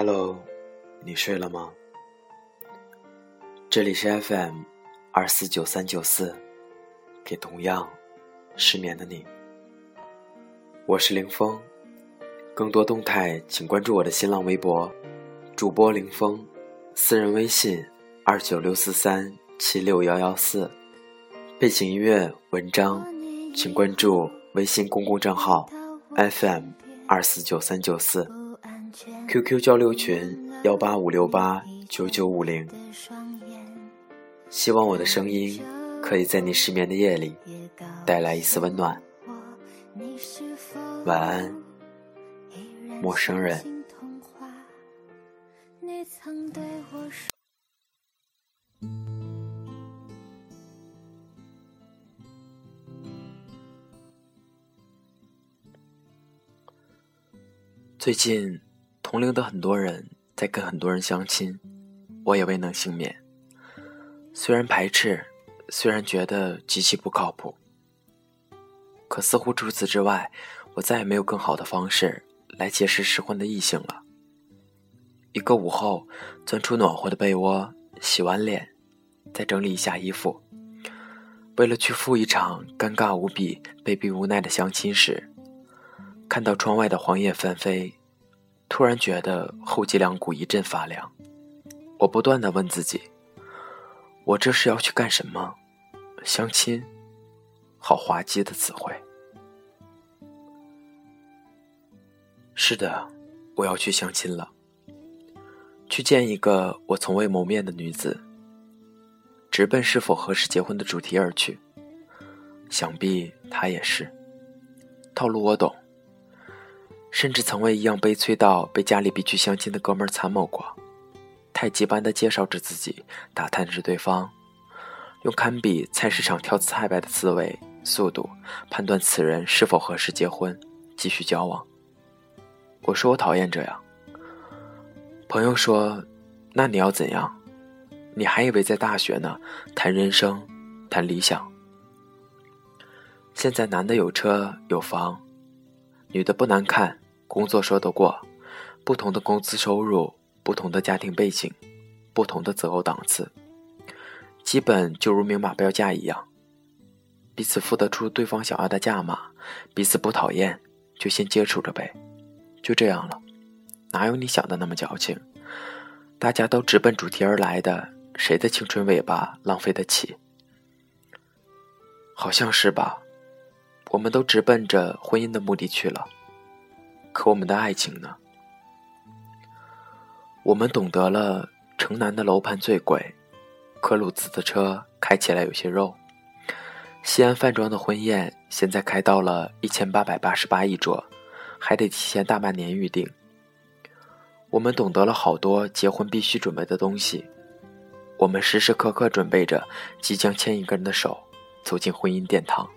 Hello，你睡了吗？这里是 FM 二四九三九四，给同样失眠的你。我是林峰，更多动态请关注我的新浪微博，主播林峰，私人微信二九六四三七六幺幺四，背景音乐文章请关注微信公共账号 FM 二四九三九四，QQ 交流群幺八五六八九九五零。希望我的声音可以在你失眠的夜里带来一丝温暖。晚安，陌生人。最近，同龄的很多人在跟很多人相亲，我也未能幸免。虽然排斥，虽然觉得极其不靠谱，可似乎除此之外，我再也没有更好的方式来结识适婚的异性了。一个午后，钻出暖和的被窝，洗完脸，再整理一下衣服，为了去赴一场尴尬无比、被逼无奈的相亲时，看到窗外的黄叶纷飞，突然觉得后脊梁骨一阵发凉。我不断的问自己。我这是要去干什么？相亲，好滑稽的词汇。是的，我要去相亲了，去见一个我从未谋面的女子，直奔是否合适结婚的主题而去。想必她也是，套路我懂，甚至曾为一样悲催到被家里逼去相亲的哥们儿参谋过。太极般的介绍着自己，打探着对方，用堪比菜市场挑菜摆的思维速度判断此人是否合适结婚，继续交往。我说我讨厌这样。朋友说：“那你要怎样？你还以为在大学呢？谈人生，谈理想。现在男的有车有房，女的不难看，工作说得过，不同的工资收入。”不同的家庭背景，不同的择偶档次，基本就如明码标价一样，彼此付得出对方想要的价码，彼此不讨厌，就先接触着呗，就这样了，哪有你想的那么矫情？大家都直奔主题而来的，谁的青春尾巴浪费得起？好像是吧？我们都直奔着婚姻的目的去了，可我们的爱情呢？我们懂得了，城南的楼盘最贵，科鲁兹的车开起来有些肉。西安饭庄的婚宴现在开到了一千八百八十八一桌，还得提前大半年预定。我们懂得了好多结婚必须准备的东西，我们时时刻刻准备着即将牵一个人的手走进婚姻殿堂。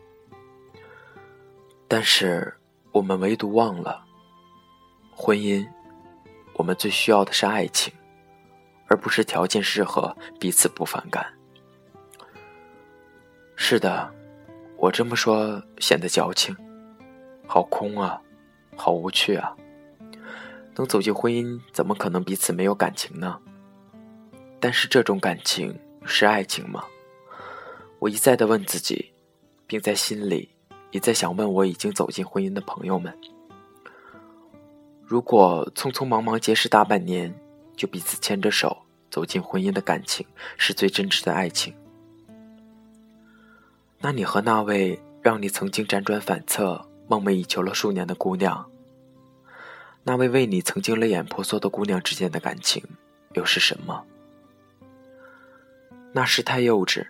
但是我们唯独忘了，婚姻。我们最需要的是爱情，而不是条件适合、彼此不反感。是的，我这么说显得矫情，好空啊，好无趣啊！能走进婚姻，怎么可能彼此没有感情呢？但是这种感情是爱情吗？我一再的问自己，并在心里一再想问我已经走进婚姻的朋友们。如果匆匆忙忙结识大半年，就彼此牵着手走进婚姻的感情，是最真挚的爱情。那你和那位让你曾经辗转反侧、梦寐以求了数年的姑娘，那位为你曾经泪眼婆娑的姑娘之间的感情，又是什么？那时太幼稚。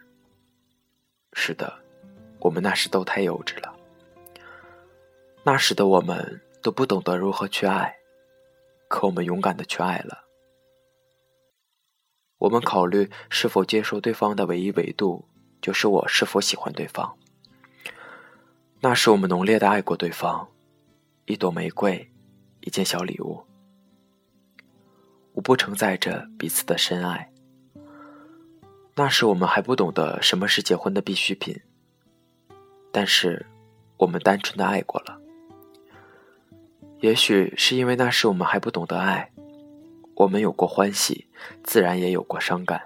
是的，我们那时都太幼稚了。那时的我们。都不懂得如何去爱，可我们勇敢的去爱了。我们考虑是否接受对方的唯一维度，就是我是否喜欢对方。那时我们浓烈的爱过对方，一朵玫瑰，一件小礼物，无不承载着彼此的深爱。那时我们还不懂得什么是结婚的必需品，但是我们单纯的爱过了。也许是因为那时我们还不懂得爱，我们有过欢喜，自然也有过伤感。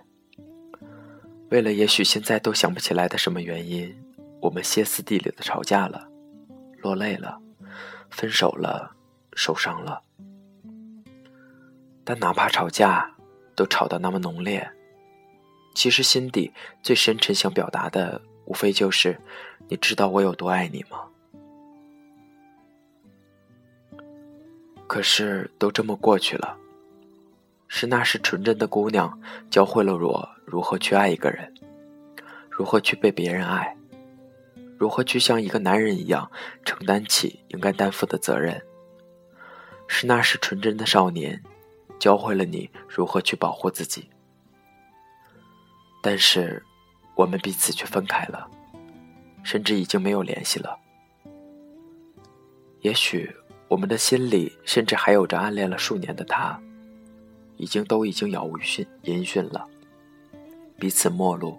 为了也许现在都想不起来的什么原因，我们歇斯底里的吵架了，落泪了，分手了，受伤了。但哪怕吵架，都吵得那么浓烈，其实心底最深沉想表达的，无非就是：你知道我有多爱你吗？可是都这么过去了。是那时纯真的姑娘教会了我如何去爱一个人，如何去被别人爱，如何去像一个男人一样承担起应该担负的责任。是那时纯真的少年教会了你如何去保护自己。但是，我们彼此却分开了，甚至已经没有联系了。也许我们的心里甚至还有着暗恋了数年的他。已经都已经杳无讯音讯了，彼此陌路。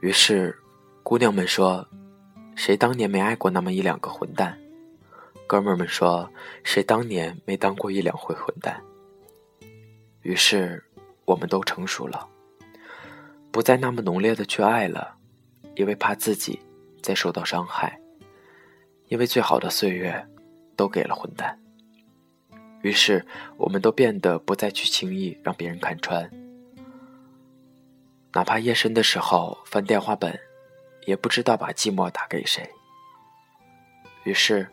于是，姑娘们说：“谁当年没爱过那么一两个混蛋？”哥们儿们说：“谁当年没当过一两回混蛋？”于是，我们都成熟了，不再那么浓烈的去爱了，因为怕自己再受到伤害，因为最好的岁月都给了混蛋。于是，我们都变得不再去轻易让别人看穿，哪怕夜深的时候翻电话本，也不知道把寂寞打给谁。于是，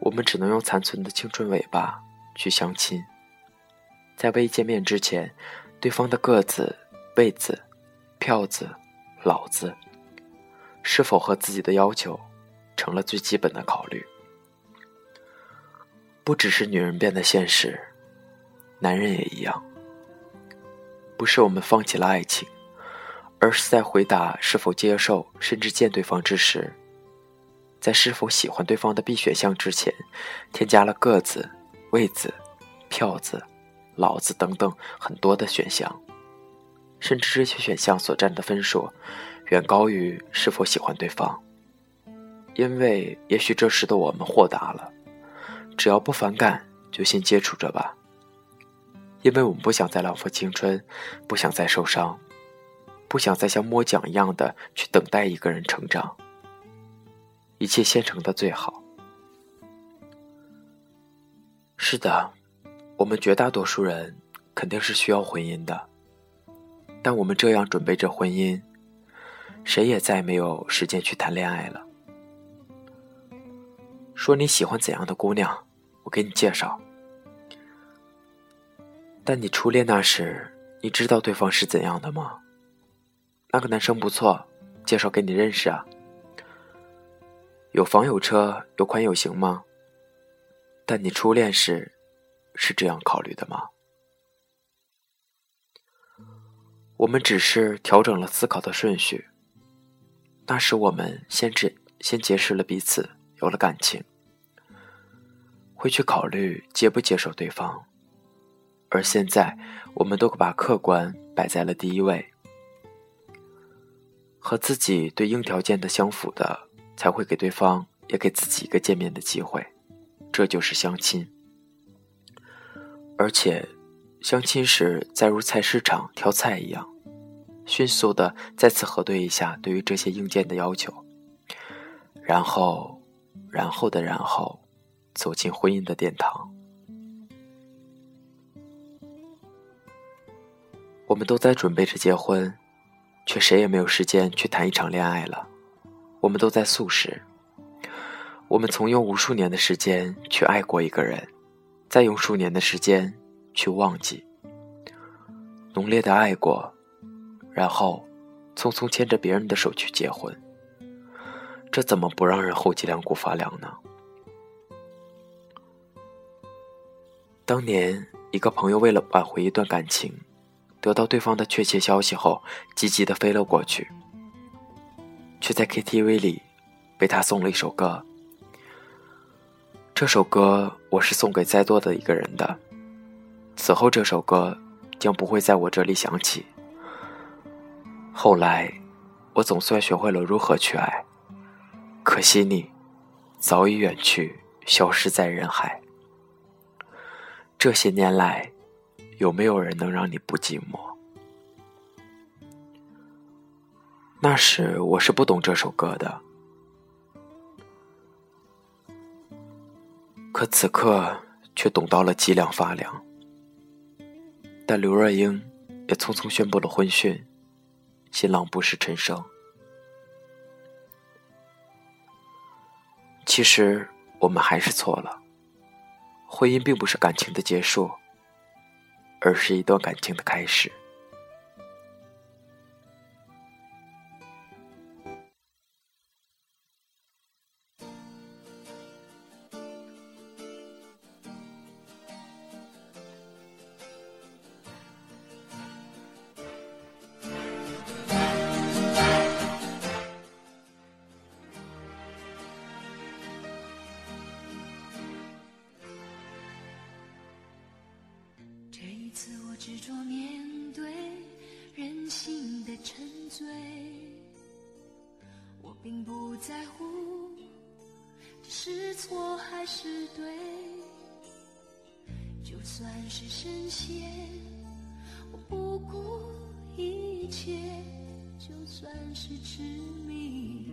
我们只能用残存的青春尾巴去相亲，在未见面之前，对方的个子、位子、票子、老子，是否和自己的要求，成了最基本的考虑。不只是女人变得现实，男人也一样。不是我们放弃了爱情，而是在回答是否接受甚至见对方之时，在是否喜欢对方的 B 选项之前，添加了个子、位子、票子、老子等等很多的选项，甚至这些选项所占的分数，远高于是否喜欢对方。因为也许这时的我们豁达了。只要不反感，就先接触着吧。因为我们不想再浪费青春，不想再受伤，不想再像摸奖一样的去等待一个人成长。一切现成的最好。是的，我们绝大多数人肯定是需要婚姻的，但我们这样准备着婚姻，谁也再没有时间去谈恋爱了。说你喜欢怎样的姑娘，我给你介绍。但你初恋那时，你知道对方是怎样的吗？那个男生不错，介绍给你认识啊。有房有车有款有型吗？但你初恋时，是这样考虑的吗？我们只是调整了思考的顺序。那时我们先知先结识了彼此。有了感情，会去考虑接不接受对方，而现在，我们都把客观摆在了第一位，和自己对应条件的相符的，才会给对方也给自己一个见面的机会，这就是相亲。而且，相亲时再如菜市场挑菜一样，迅速的再次核对一下对于这些硬件的要求，然后。然后的然后，走进婚姻的殿堂。我们都在准备着结婚，却谁也没有时间去谈一场恋爱了。我们都在素食。我们曾用无数年的时间去爱过一个人，再用数年的时间去忘记。浓烈的爱过，然后匆匆牵着别人的手去结婚。这怎么不让人后脊梁骨发凉呢？当年一个朋友为了挽回一段感情，得到对方的确切消息后，积极的飞了过去，却在 KTV 里被他送了一首歌。这首歌我是送给在座的一个人的，此后这首歌将不会在我这里响起。后来，我总算学会了如何去爱。可惜你早已远去，消失在人海。这些年来，有没有人能让你不寂寞？那时我是不懂这首歌的，可此刻却懂到了脊梁发凉。但刘若英也匆匆宣布了婚讯，新郎不是陈升。其实我们还是错了，婚姻并不是感情的结束。而是一段感情的开始。并不在乎这是错还是对，就算是深陷，我不顾一切；就算是执迷，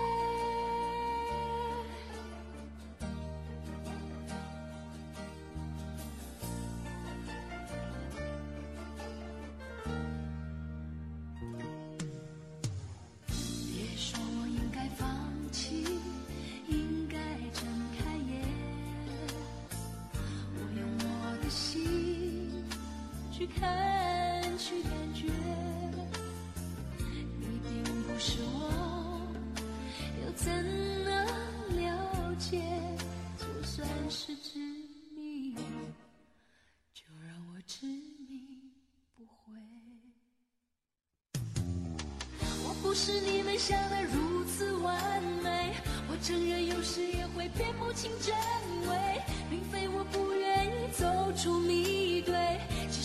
去看，去感觉，你并不是我，又怎能了解？就算是执迷，就让我执迷不悔。我不是你们想的如此完美，我承认有时也会辨不清真伪，并非我不愿意走出迷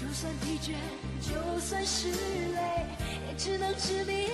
就算疲倦，就算是累，也只能执迷。